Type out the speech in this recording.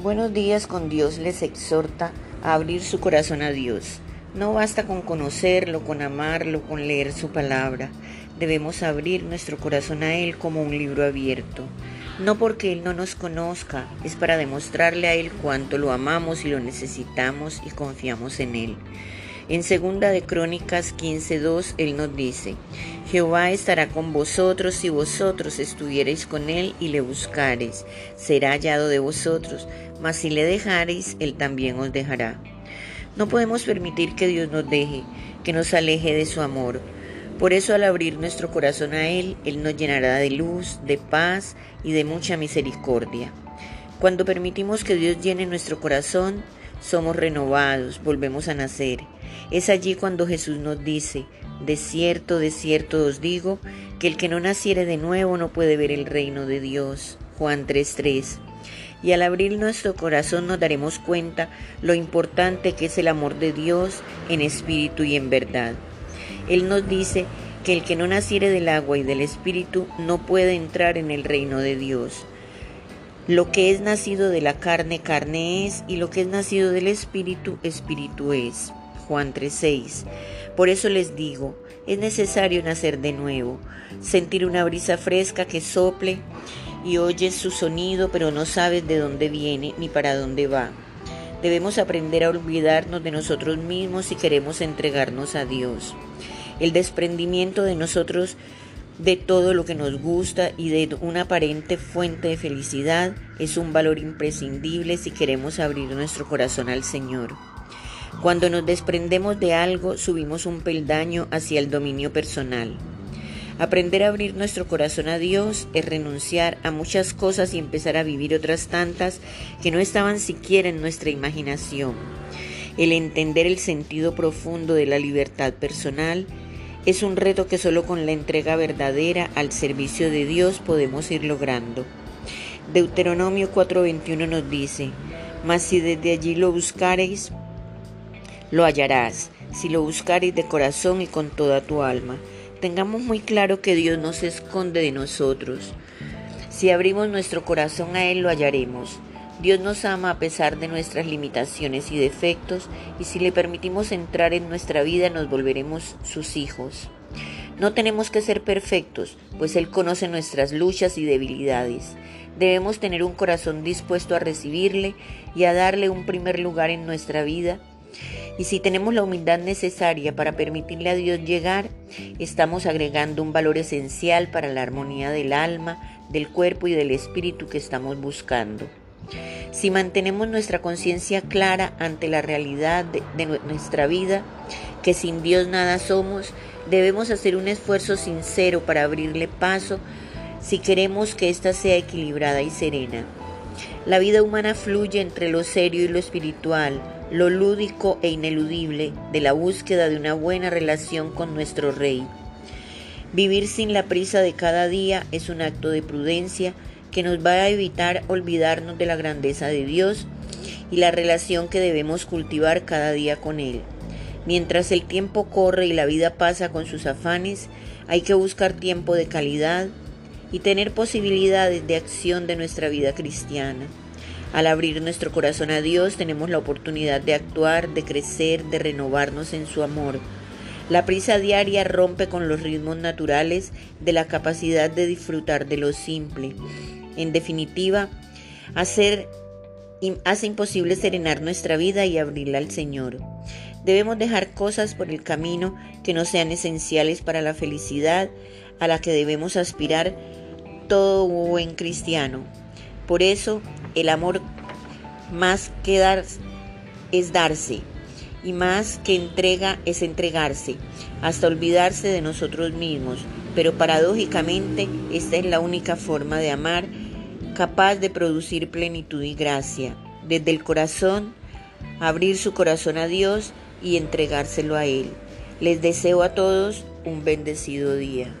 Buenos días con Dios les exhorta a abrir su corazón a Dios. No basta con conocerlo, con amarlo, con leer su palabra. Debemos abrir nuestro corazón a Él como un libro abierto. No porque Él no nos conozca, es para demostrarle a Él cuánto lo amamos y lo necesitamos y confiamos en Él. En segunda de Crónicas 15:2 él nos dice: Jehová estará con vosotros si vosotros estuviereis con él y le buscareis, será hallado de vosotros, mas si le dejareis, él también os dejará. No podemos permitir que Dios nos deje, que nos aleje de su amor. Por eso al abrir nuestro corazón a Él, Él nos llenará de luz, de paz y de mucha misericordia. Cuando permitimos que Dios llene nuestro corazón, somos renovados, volvemos a nacer. Es allí cuando Jesús nos dice, de cierto, de cierto os digo, que el que no naciere de nuevo no puede ver el reino de Dios. Juan 3:3. Y al abrir nuestro corazón nos daremos cuenta lo importante que es el amor de Dios en espíritu y en verdad. Él nos dice que el que no naciere del agua y del espíritu no puede entrar en el reino de Dios. Lo que es nacido de la carne, carne es, y lo que es nacido del Espíritu, Espíritu es. Juan 3:6. Por eso les digo, es necesario nacer de nuevo, sentir una brisa fresca que sople y oyes su sonido, pero no sabes de dónde viene ni para dónde va. Debemos aprender a olvidarnos de nosotros mismos si queremos entregarnos a Dios. El desprendimiento de nosotros de todo lo que nos gusta y de una aparente fuente de felicidad es un valor imprescindible si queremos abrir nuestro corazón al Señor. Cuando nos desprendemos de algo, subimos un peldaño hacia el dominio personal. Aprender a abrir nuestro corazón a Dios es renunciar a muchas cosas y empezar a vivir otras tantas que no estaban siquiera en nuestra imaginación. El entender el sentido profundo de la libertad personal es un reto que solo con la entrega verdadera al servicio de Dios podemos ir logrando. Deuteronomio 4:21 nos dice, mas si desde allí lo buscareis, lo hallarás, si lo buscareis de corazón y con toda tu alma. Tengamos muy claro que Dios no se esconde de nosotros. Si abrimos nuestro corazón a Él, lo hallaremos. Dios nos ama a pesar de nuestras limitaciones y defectos y si le permitimos entrar en nuestra vida nos volveremos sus hijos. No tenemos que ser perfectos, pues Él conoce nuestras luchas y debilidades. Debemos tener un corazón dispuesto a recibirle y a darle un primer lugar en nuestra vida. Y si tenemos la humildad necesaria para permitirle a Dios llegar, estamos agregando un valor esencial para la armonía del alma, del cuerpo y del espíritu que estamos buscando. Si mantenemos nuestra conciencia clara ante la realidad de, nuestra vida, que sin Dios nada somos, debemos hacer un esfuerzo sincero para abrirle paso si queremos que ésta sea equilibrada y serena. La vida humana fluye entre lo serio y lo espiritual, lo lúdico e ineludible de la búsqueda de una buena relación con nuestro Rey. Vivir sin la prisa de cada día es un acto de prudencia que nos va a evitar olvidarnos de la grandeza de Dios y la relación que debemos cultivar cada día con Él. Mientras el tiempo corre y la vida pasa con sus afanes, hay que buscar tiempo de calidad y tener posibilidades de acción de nuestra vida cristiana. Al abrir nuestro corazón a Dios tenemos la oportunidad de actuar, de crecer, de renovarnos en su amor. La prisa diaria rompe con los ritmos naturales de la capacidad de disfrutar de lo simple en definitiva, hacer, hace imposible serenar nuestra vida y abrirla al Señor. Debemos dejar cosas por el camino que no sean esenciales para la felicidad a la que debemos aspirar todo buen cristiano. Por eso, el amor más que dar es darse y más que entrega es entregarse, hasta olvidarse de nosotros mismos. Pero paradójicamente, esta es la única forma de amar capaz de producir plenitud y gracia. Desde el corazón, abrir su corazón a Dios y entregárselo a Él. Les deseo a todos un bendecido día.